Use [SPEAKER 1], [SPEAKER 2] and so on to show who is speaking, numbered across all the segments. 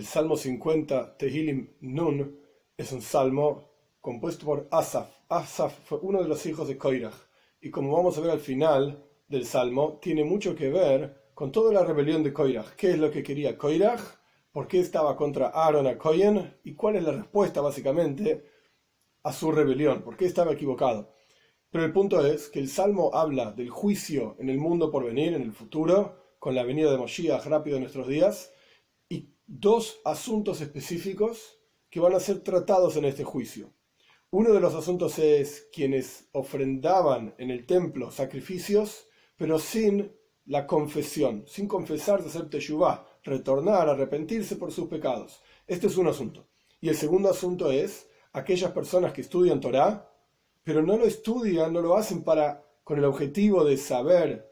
[SPEAKER 1] El Salmo 50, Tehilim Nun, es un salmo compuesto por Asaf. Asaf fue uno de los hijos de Koirach. Y como vamos a ver al final del salmo, tiene mucho que ver con toda la rebelión de Koirach. ¿Qué es lo que quería Koirach? ¿Por qué estaba contra Aaron a Koyen? ¿Y cuál es la respuesta básicamente a su rebelión? ¿Por qué estaba equivocado? Pero el punto es que el salmo habla del juicio en el mundo por venir, en el futuro, con la venida de Moshiach rápido en nuestros días dos asuntos específicos que van a ser tratados en este juicio. Uno de los asuntos es quienes ofrendaban en el templo sacrificios, pero sin la confesión, sin confesar de hacer teshuvah, retornar, arrepentirse por sus pecados. Este es un asunto. Y el segundo asunto es aquellas personas que estudian Torah, pero no lo estudian, no lo hacen para con el objetivo de saber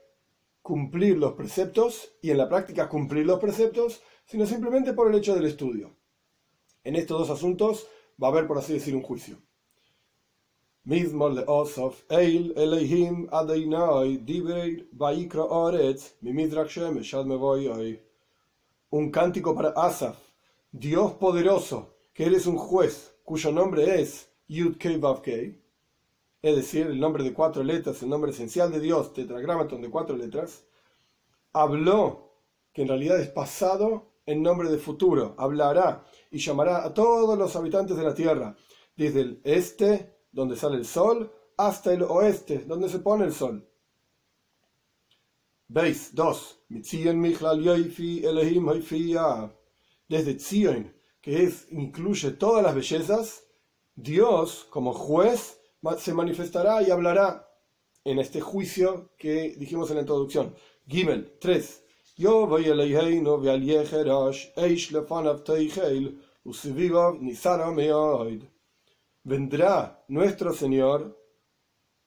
[SPEAKER 1] cumplir los preceptos y en la práctica cumplir los preceptos, sino simplemente por el hecho del estudio. En estos dos asuntos va a haber, por así decir, un juicio. Un cántico para Asaf, Dios poderoso, que eres un juez, cuyo nombre es Yud Kei es decir, el nombre de cuatro letras, el nombre esencial de Dios, tetragramaton de cuatro letras, habló, que en realidad es pasado en nombre de futuro, hablará y llamará a todos los habitantes de la tierra, desde el este, donde sale el sol, hasta el oeste, donde se pone el sol. Veis, 2. Desde Zion, que es, incluye todas las bellezas, Dios, como juez, se manifestará y hablará en este juicio que dijimos en la introducción. Gimel 3. Vendrá nuestro Señor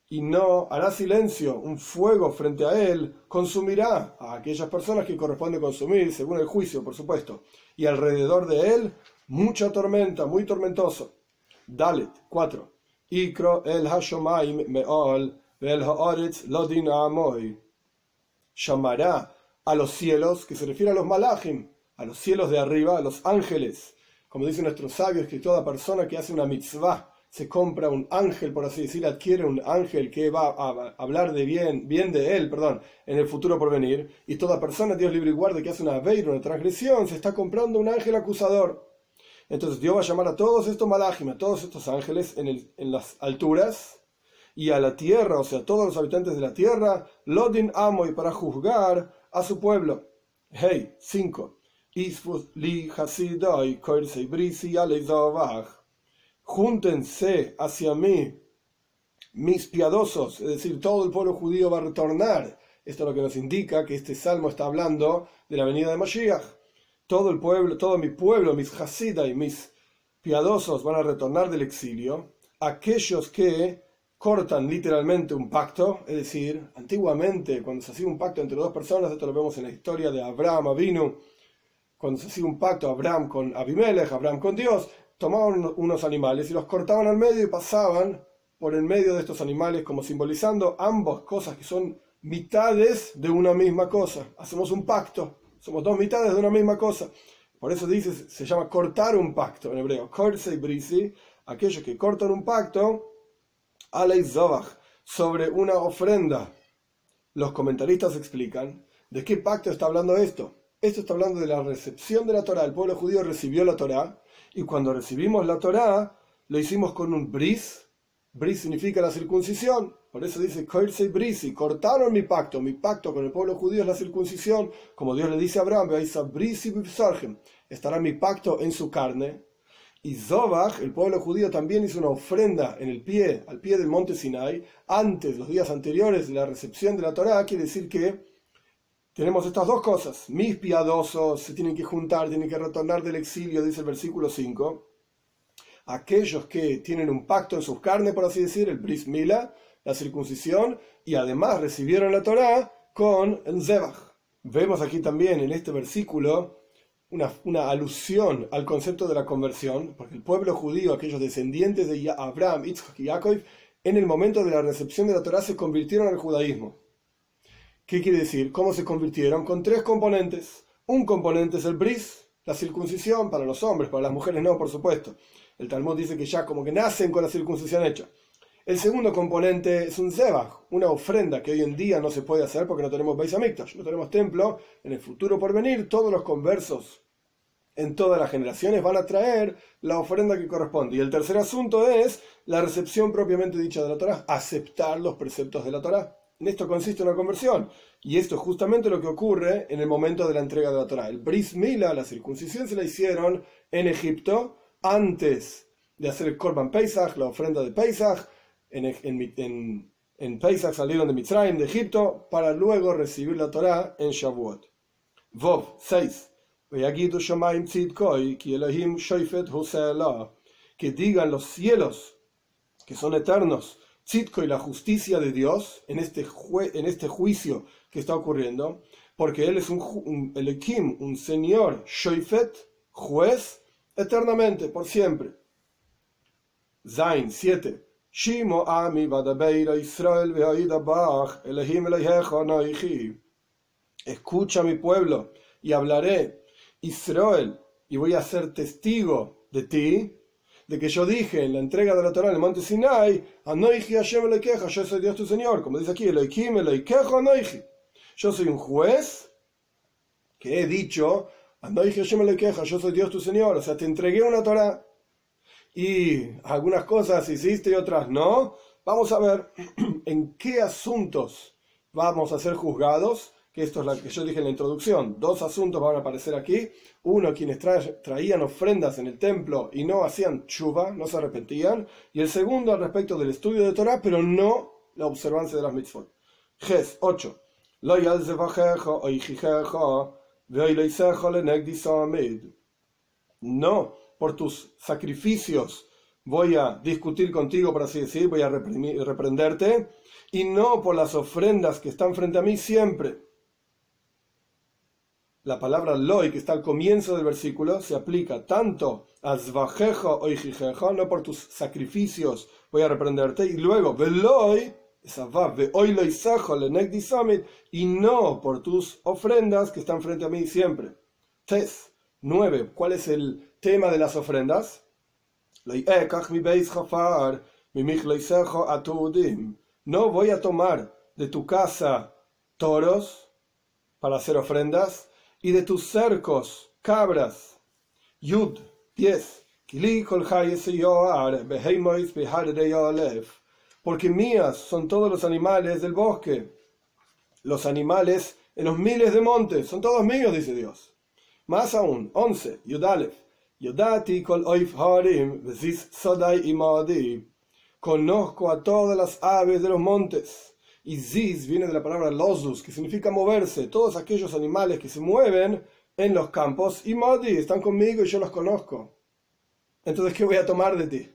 [SPEAKER 1] y no hará silencio, un fuego frente a él consumirá a aquellas personas que corresponde consumir, según el juicio, por supuesto, y alrededor de él mucha tormenta, muy tormentoso. Dalet 4. Ikro el Hashomaim me'ol el haaretz lodin amoy. Llamará a los cielos, que se refiere a los malachim, a los cielos de arriba, a los ángeles. Como dicen nuestros sabios, que toda persona que hace una mitzvah se compra un ángel, por así decir, adquiere un ángel que va a hablar de bien, bien de él, perdón, en el futuro por venir. Y toda persona, Dios libre y guarde, que hace una veira, una transgresión, se está comprando un ángel acusador. Entonces Dios va a llamar a todos estos malachim, a todos estos ángeles en, el, en las alturas, y a la tierra, o sea, a todos los habitantes de la tierra, Lodin Amoy, para juzgar a su pueblo. Hey, 5. Júntense hacia mí, mis piadosos, es decir, todo el pueblo judío va a retornar. Esto es lo que nos indica que este salmo está hablando de la venida de Mashiach. Todo el pueblo, todo mi pueblo, mis hasidah y mis piadosos van a retornar del exilio. Aquellos que cortan literalmente un pacto, es decir, antiguamente cuando se hacía un pacto entre dos personas, esto lo vemos en la historia de Abraham, Avinu, cuando se hacía un pacto Abraham con Abimelech, Abraham con Dios, tomaban unos animales y los cortaban al medio y pasaban por el medio de estos animales como simbolizando ambas cosas que son mitades de una misma cosa. Hacemos un pacto, somos dos mitades de una misma cosa. Por eso dice, se llama cortar un pacto en hebreo, korse brisi, aquellos que cortan un pacto, Alei sobre una ofrenda. Los comentaristas explican de qué pacto está hablando esto. Esto está hablando de la recepción de la Torah. El pueblo judío recibió la Torah y cuando recibimos la Torah lo hicimos con un bris. Bris significa la circuncisión. Por eso dice brisi. Cortaron mi pacto. Mi pacto con el pueblo judío es la circuncisión. Como Dios le dice a Abraham, estará mi pacto en su carne y Zobach, el pueblo judío, también hizo una ofrenda en el pie, al pie del monte Sinai, antes, los días anteriores de la recepción de la Torá, quiere decir que tenemos estas dos cosas. Mis piadosos se tienen que juntar, tienen que retornar del exilio, dice el versículo 5. Aquellos que tienen un pacto en sus carnes, por así decir, el bris mila, la circuncisión, y además recibieron la Torá con el Zebach. Vemos aquí también en este versículo una, alusión al concepto de la conversión, porque el pueblo judío, aquellos descendientes de Abraham, Isaac y Jacob, en el momento de la recepción de la Torah se convirtieron al judaísmo. ¿Qué quiere decir? ¿Cómo se convirtieron? Con tres componentes. Un componente es el bris, la circuncisión para los hombres, para las mujeres no, por supuesto. El Talmud dice que ya como que nacen con la circuncisión hecha. El segundo componente es un zebach, una ofrenda que hoy en día no se puede hacer porque no tenemos Beis no tenemos templo. En el futuro por venir, todos los conversos en todas las generaciones van a traer la ofrenda que corresponde. Y el tercer asunto es la recepción propiamente dicha de la Torah, aceptar los preceptos de la Torah. En esto consiste una conversión. Y esto es justamente lo que ocurre en el momento de la entrega de la Torah. El Bris Mila, la circuncisión, se la hicieron en Egipto antes de hacer el Korban Pesach, la ofrenda de Pesach, en, en, en, Pesach salieron de Mitzrayim, de Egipto, para luego recibir la Torah en Shavuot. Vov 6. Que digan los cielos, que son eternos, Tzitko y la justicia de Dios en este, en este juicio que está ocurriendo, porque Él es un, un Elohim, un Señor, Shoifet, juez, eternamente, por siempre. Zain 7. Shimo ami Israel Elohim Escucha mi pueblo y hablaré Israel y voy a ser testigo de ti, de que yo dije en la entrega de la Torah en el monte Sinai, Anoiji Hashem queja, yo soy Dios tu Señor, como dice aquí, Elohim Eloikeja Anoiji. Yo soy un juez que he dicho, Hashem queja, yo soy Dios tu Señor, o sea, te entregué una Torah y algunas cosas hiciste y otras no, vamos a ver en qué asuntos vamos a ser juzgados, que esto es lo que yo dije en la introducción. Dos asuntos van a aparecer aquí. Uno, quienes traían ofrendas en el templo y no hacían chuva, no se arrepentían. Y el segundo, al respecto del estudio de Torah, pero no la observancia de las mitzvot. Ges 8. No por tus sacrificios voy a discutir contigo, por así decir, voy a reprenderte, y no por las ofrendas que están frente a mí siempre. La palabra loy, que está al comienzo del versículo, se aplica tanto a zvajejo o no por tus sacrificios voy a reprenderte, y luego veloy, y no por tus ofrendas que están frente a mí siempre. Tes 9. ¿Cuál es el tema de las ofrendas. No voy a tomar de tu casa toros para hacer ofrendas y de tus cercos cabras. Yud 10. Porque mías son todos los animales del bosque, los animales en los miles de montes, son todos míos, dice Dios. Más aún, 11. Yudalef. Yodati kol oif harim, sodai. Conozco a todas las aves de los montes. Y ziz viene de la palabra losus, que significa moverse. Todos aquellos animales que se mueven en los campos, imadi, están conmigo y yo los conozco. Entonces, ¿qué voy a tomar de ti?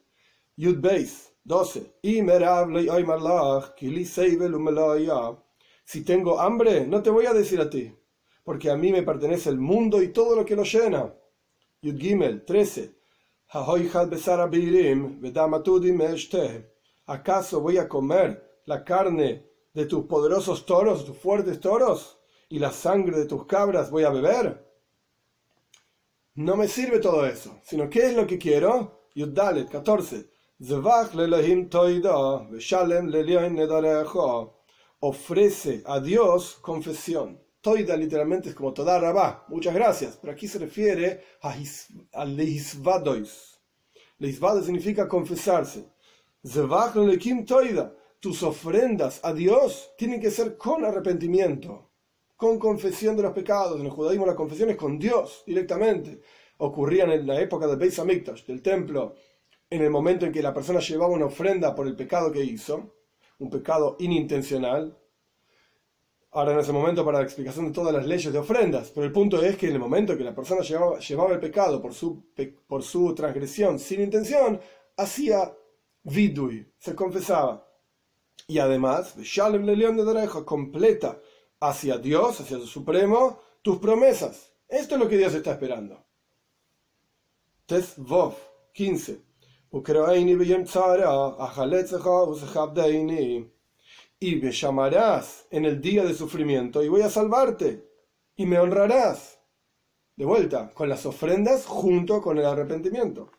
[SPEAKER 1] Yud Beis, 12. Si tengo hambre, no te voy a decir a ti, porque a mí me pertenece el mundo y todo lo que lo llena. Yud Gimel 13. ¿Acaso voy a comer la carne de tus poderosos toros, tus fuertes toros, y la sangre de tus cabras voy a beber? No me sirve todo eso, sino ¿qué es lo que quiero? Dalet 14. Ofrece a Dios confesión. Toida literalmente es como toda rabá, muchas gracias, pero aquí se refiere a, a leisvadois. Leisvado significa confesarse. lekim toida. Tus ofrendas a Dios tienen que ser con arrepentimiento, con confesión de los pecados. En el judaísmo la confesión es con Dios directamente. Ocurrían en la época del Beis Hamikdash, del templo, en el momento en que la persona llevaba una ofrenda por el pecado que hizo, un pecado inintencional, ahora en ese momento para la explicación de todas las leyes de ofrendas, pero el punto es que en el momento que la persona llevaba, llevaba el pecado por su, por su transgresión sin intención, hacía vidui, se confesaba. Y además, Shalem León de Derecho completa hacia Dios, hacia su Supremo, tus promesas. Esto es lo que Dios está esperando. Tes Vov 15 y me llamarás en el día de sufrimiento y voy a salvarte y me honrarás. de vuelta, con las ofrendas junto con el arrepentimiento.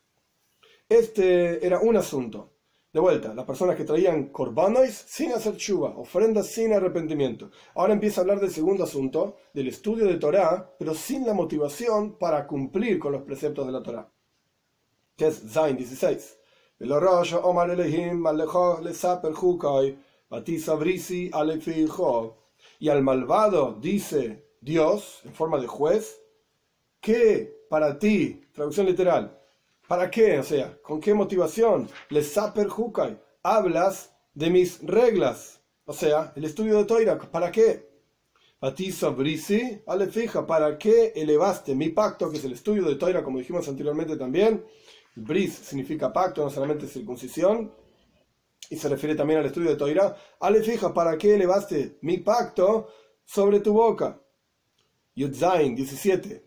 [SPEAKER 1] Este era un asunto. De vuelta, las personas que traían corbanois sin hacer chuva, ofrendas sin arrepentimiento. Ahora empieza a hablar del segundo asunto, del estudio de Torah, pero sin la motivación para cumplir con los preceptos de la Torah. Que es Zain 16. Y al malvado dice Dios, en forma de juez, que para ti, traducción literal, ¿Para qué? O sea, ¿con qué motivación? Le saper hukai. Hablas de mis reglas. O sea, el estudio de Toira. ¿Para qué? Patiso brisi, ale fija, ¿para qué elevaste mi pacto, que es el estudio de Toira, como dijimos anteriormente también? Bris significa pacto, no solamente circuncisión, y se refiere también al estudio de Toira. Ale fija, ¿para qué elevaste mi pacto sobre tu boca? Yudzain 17.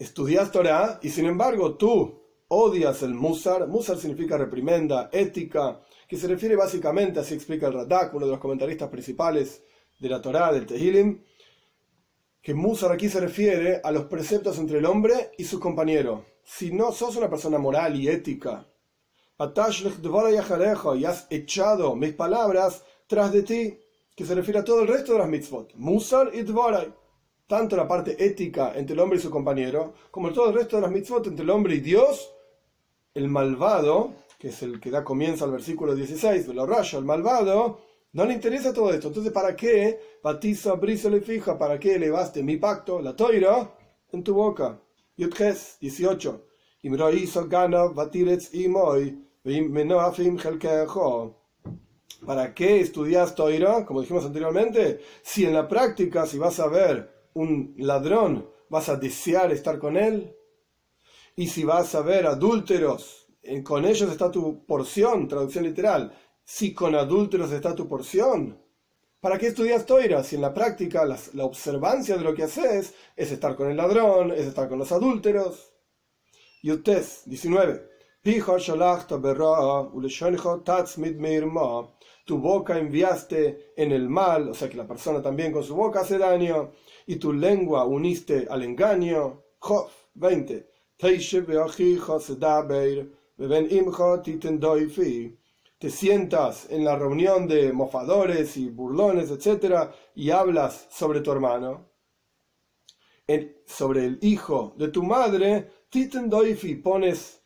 [SPEAKER 1] Estudias Torah y sin embargo tú odias el Musar. Musar significa reprimenda, ética, que se refiere básicamente, así explica el Radak, uno de los comentaristas principales de la Torah, del Tehilim, que Musar aquí se refiere a los preceptos entre el hombre y su compañero. Si no sos una persona moral y ética, y has echado mis palabras tras de ti, que se refiere a todo el resto de las mitzvot. Musar y Dvorai. Tanto la parte ética entre el hombre y su compañero, como todo el resto de las mitzvot entre el hombre y Dios, el malvado, que es el que da comienzo al versículo 16, de lo rayo, el malvado, no le interesa todo esto. Entonces, ¿para qué batiza, brisa le fija? ¿Para qué elevaste mi pacto, la toira, en tu boca? Yudges 18. Imroiso gana batiretz imoy, helkejo. ¿Para qué estudias Toira? Como dijimos anteriormente, si en la práctica, si vas a ver un ladrón, vas a desear estar con él. Y si vas a ver adúlteros, con ellos está tu porción, traducción literal. Si con adúlteros está tu porción, ¿para qué estudias Toira? Si en la práctica la observancia de lo que haces es estar con el ladrón, es estar con los adúlteros. Yutes 19 tu boca enviaste en el mal, o sea que la persona también con su boca hace daño, y tu lengua uniste al engaño. Jof 20. Te sientas en la reunión de mofadores y burlones, etc., y hablas sobre tu hermano, sobre el hijo de tu madre, pones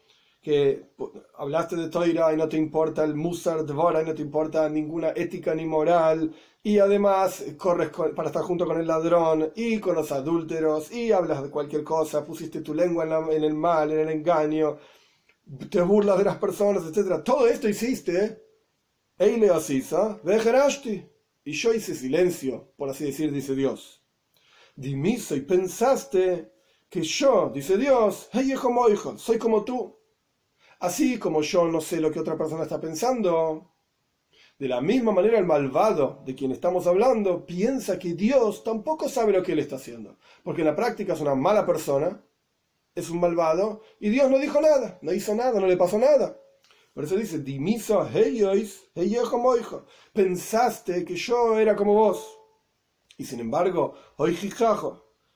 [SPEAKER 1] que hablaste de Toira y no te importa el Musar Dvora y no te importa ninguna ética ni moral, y además corres para estar junto con el ladrón y con los adúlteros, y hablas de cualquier cosa, pusiste tu lengua en, en el mal, en el engaño, te burlas de las personas, etc. Todo esto hiciste, Eile Asisa, y yo hice silencio, por así decir, dice Dios. Dimiso y pensaste que yo, dice Dios, hey, hijo, soy como tú. Así como yo no sé lo que otra persona está pensando, de la misma manera el malvado de quien estamos hablando piensa que Dios tampoco sabe lo que él está haciendo, porque en la práctica es una mala persona es un malvado y Dios no dijo nada, no hizo nada, no le pasó nada. Por eso dice, Dimiso como hijo. Pensaste que yo era como vos. Y sin embargo, hoy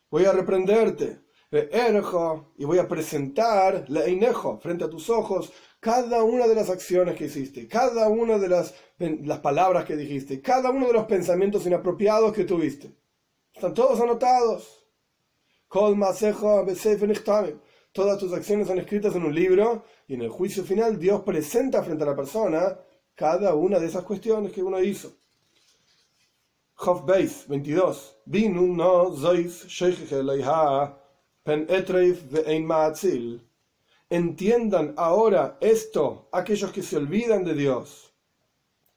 [SPEAKER 1] voy a reprenderte. Y voy a presentar la inejo frente a tus ojos cada una de las acciones que hiciste, cada una de las, las palabras que dijiste, cada uno de los pensamientos inapropiados que tuviste. Están todos anotados. Todas tus acciones son escritas en un libro y en el juicio final Dios presenta frente a la persona cada una de esas cuestiones que uno hizo. Job Beis 22. Entiendan ahora esto aquellos que se olvidan de Dios.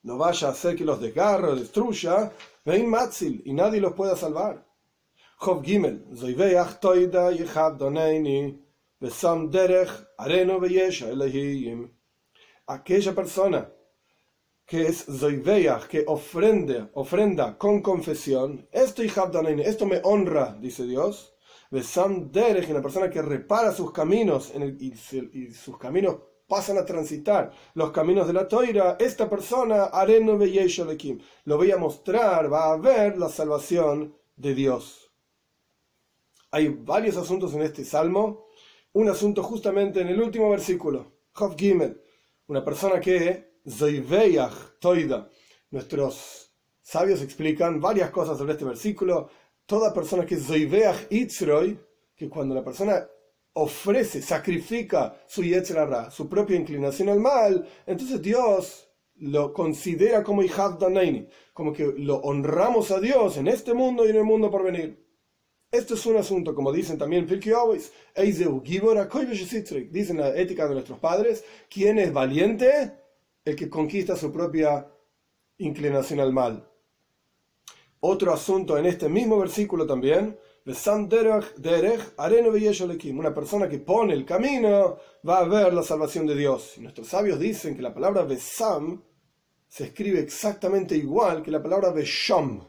[SPEAKER 1] No vaya a ser que los desgarre o destruya, y nadie los pueda salvar. Job Gimel, Zoiveach Toida Yechab Doneini, Besam Derech Areno Beyesha Elahim. Aquella persona que es Zoiveach, que ofrenda, ofrenda con confesión, esto y esto me honra, dice Dios. Besam Derech, una persona que repara sus caminos en el, y, sus caminos pasan a transitar. Los caminos de la toira, esta persona, Areno lo voy a mostrar, va a ver la salvación de Dios. Hay varios asuntos en este salmo. Un asunto justamente en el último versículo, Hof Gimel, una persona que, Zoiveach Toida, nuestros sabios explican varias cosas sobre este versículo toda persona que Zoiveach Itzroy, que cuando la persona ofrece, sacrifica su Yetzerara, su propia inclinación al mal, entonces Dios lo considera como Danaini, como que lo honramos a Dios en este mundo y en el mundo por venir. Esto es un asunto, como dicen también Pirkei dicen la ética de nuestros padres, ¿quién es valiente? El que conquista su propia inclinación al mal. Otro asunto en este mismo versículo también, una persona que pone el camino va a ver la salvación de Dios. Y nuestros sabios dicen que la palabra Besam se escribe exactamente igual que la palabra Besham.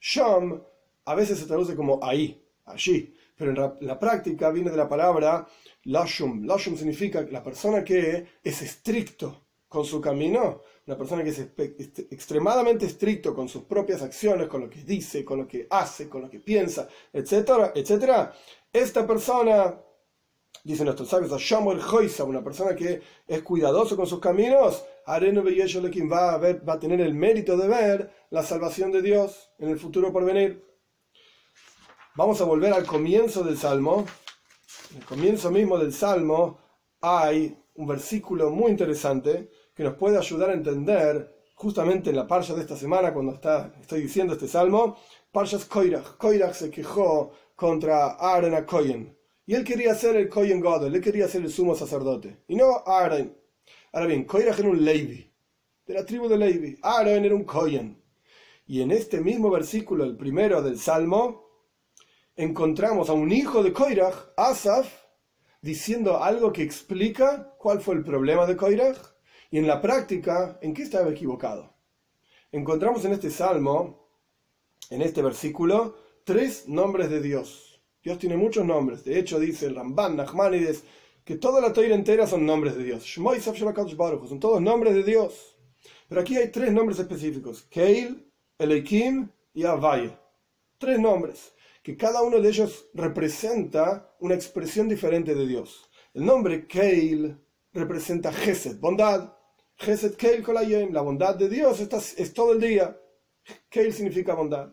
[SPEAKER 1] Sham a veces se traduce como ahí, allí, pero en la, práctica viene de la palabra Lashum. Lashum significa la persona que es estricto con su camino, una persona que es extremadamente estricto con sus propias acciones, con lo que dice, con lo que hace, con lo que piensa, etcétera, etcétera, esta persona, dice nuestros sabios, una persona que es cuidadoso con sus caminos, va a, ver, va a tener el mérito de ver la salvación de Dios en el futuro por venir. Vamos a volver al comienzo del Salmo. En el comienzo mismo del Salmo hay un versículo muy interesante que nos puede ayudar a entender justamente en la parsha de esta semana, cuando está, estoy diciendo este salmo, Parshas Koirach. Koirach se quejó contra Aaron a Koyen. Y él quería ser el Koyen God, él quería ser el sumo sacerdote. Y no Aaron. Ahora bien, Koirach era un Levi, de la tribu de Levi. Aaron era un Koyen. Y en este mismo versículo, el primero del salmo, encontramos a un hijo de Koirach, Asaf, diciendo algo que explica cuál fue el problema de Koirach y en la práctica, ¿en qué estaba equivocado? Encontramos en este salmo, en este versículo, tres nombres de Dios. Dios tiene muchos nombres. De hecho, dice el Ramban, Nachmanides, que toda la toira entera son nombres de Dios. Son todos nombres de Dios. Pero aquí hay tres nombres específicos: Keil, Eleikim y Avaye. Tres nombres, que cada uno de ellos representa una expresión diferente de Dios. El nombre Keil representa Gesed, bondad. La bondad de Dios es todo el día. Keil significa bondad.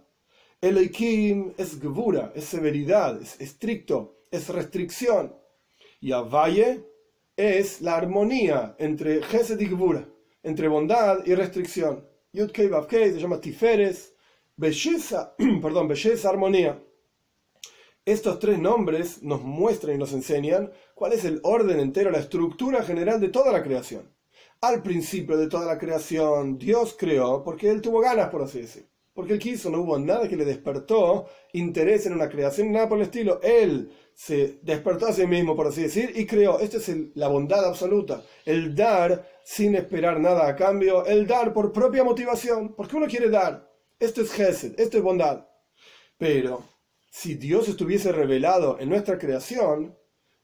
[SPEAKER 1] Elohim es Gvura, es severidad, es estricto, es restricción. Y Avaye es la armonía entre Gesed y Gvura, entre bondad y restricción. Yud Kei Vav se llama Tiferes, belleza, perdón, belleza, armonía. Estos tres nombres nos muestran y nos enseñan cuál es el orden entero, la estructura general de toda la creación al principio de toda la creación, Dios creó porque Él tuvo ganas, por así decir. Porque Él quiso, no hubo nada que le despertó interés en una creación, nada por el estilo. Él se despertó a sí mismo, por así decir, y creó. Esta es la bondad absoluta. El dar sin esperar nada a cambio. El dar por propia motivación. Porque uno quiere dar. Esto es Gesed, esto es bondad. Pero si Dios estuviese revelado en nuestra creación,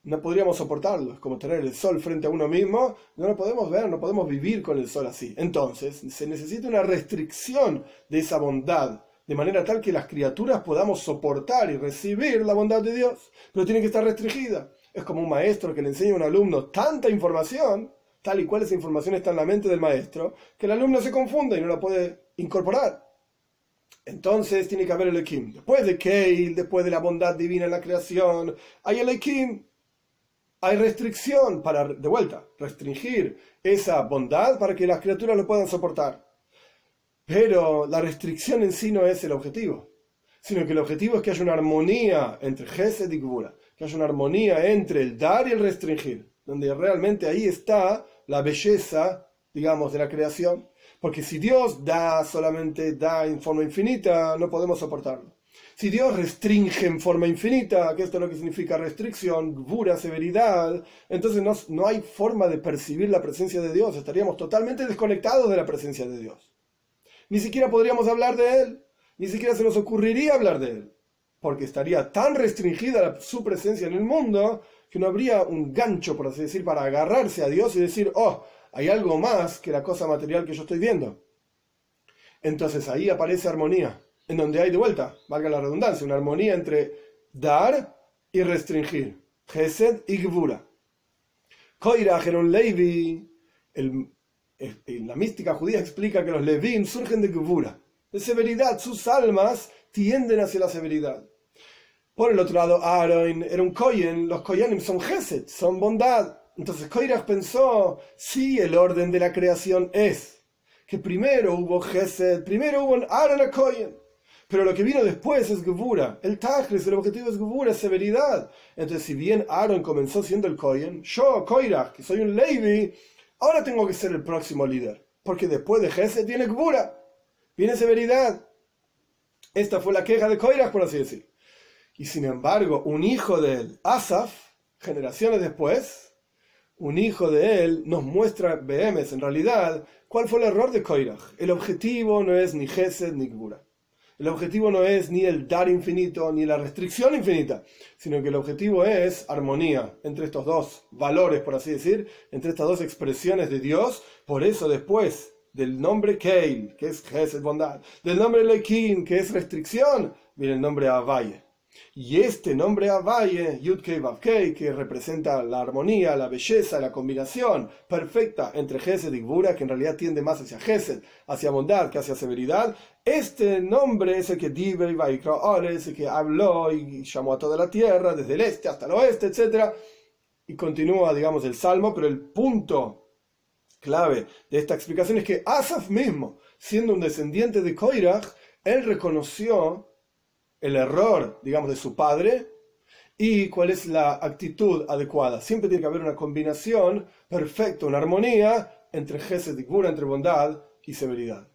[SPEAKER 1] no podríamos soportarlo. Es como tener el sol frente a uno mismo. No lo podemos ver, no podemos vivir con el sol así. Entonces, se necesita una restricción de esa bondad, de manera tal que las criaturas podamos soportar y recibir la bondad de Dios. Pero tiene que estar restringida. Es como un maestro que le enseña a un alumno tanta información, tal y cual esa información está en la mente del maestro, que el alumno se confunde y no la puede incorporar. Entonces tiene que haber el Ekim. Después de Keil, después de la bondad divina en la creación, hay el Ekim hay restricción para, de vuelta, restringir esa bondad para que las criaturas lo puedan soportar. Pero la restricción en sí no es el objetivo, sino que el objetivo es que haya una armonía entre Gesed y Gvura, que haya una armonía entre el dar y el restringir, donde realmente ahí está la belleza, digamos, de la creación. Porque si Dios da solamente da en forma infinita, no podemos soportarlo. Si Dios restringe en forma infinita, que esto es lo que significa restricción, pura severidad, entonces no, no hay forma de percibir la presencia de Dios, estaríamos totalmente desconectados de la presencia de Dios. Ni siquiera podríamos hablar de Él, ni siquiera se nos ocurriría hablar de Él, porque estaría tan restringida su presencia en el mundo que no habría un gancho, por así decir, para agarrarse a Dios y decir, oh, hay algo más que la cosa material que yo estoy viendo. Entonces ahí aparece armonía, en donde hay de vuelta, valga la redundancia, una armonía entre dar y restringir, Gesed y Gvura. Koirach era un Levi, la mística judía explica que los Levim surgen de Gvura, de severidad, sus almas tienden hacia la severidad. Por el otro lado, Aaron era un Koyen, los Koyanim son Gesed, son bondad. Entonces Koirach pensó, sí, el orden de la creación es que primero hubo Gesed, primero hubo Aaron a Koyen. Pero lo que vino después es Gevura. El Tajris, el objetivo es Gevura, es severidad. Entonces, si bien Aaron comenzó siendo el Kohen, yo, Koirach, que soy un Levi, ahora tengo que ser el próximo líder. Porque después de Gesed tiene Gevura, viene severidad. Esta fue la queja de Koirach, por así decir. Y sin embargo, un hijo de él, Asaf, generaciones después, un hijo de él nos muestra, BMs en realidad, cuál fue el error de Koirach. El objetivo no es ni Gesed ni Gvura. El objetivo no es ni el dar infinito ni la restricción infinita, sino que el objetivo es armonía entre estos dos valores, por así decir, entre estas dos expresiones de Dios. Por eso después del nombre Keil, que es Gesed bondad, del nombre Lekin, que es restricción, viene el nombre Avaye. Y este nombre Avaye, Yudkei Vavkei, que representa la armonía, la belleza, la combinación perfecta entre Gesed y Gbura, que en realidad tiende más hacia Gesed, hacia bondad que hacia severidad, este nombre es el que Diver y es el que habló y llamó a toda la tierra, desde el este hasta el oeste, etc. Y continúa, digamos, el salmo, pero el punto clave de esta explicación es que Asaf mismo, siendo un descendiente de Koirach, él reconoció el error, digamos, de su padre y cuál es la actitud adecuada. Siempre tiene que haber una combinación perfecta, una armonía entre Gesed y Gura, entre bondad y severidad.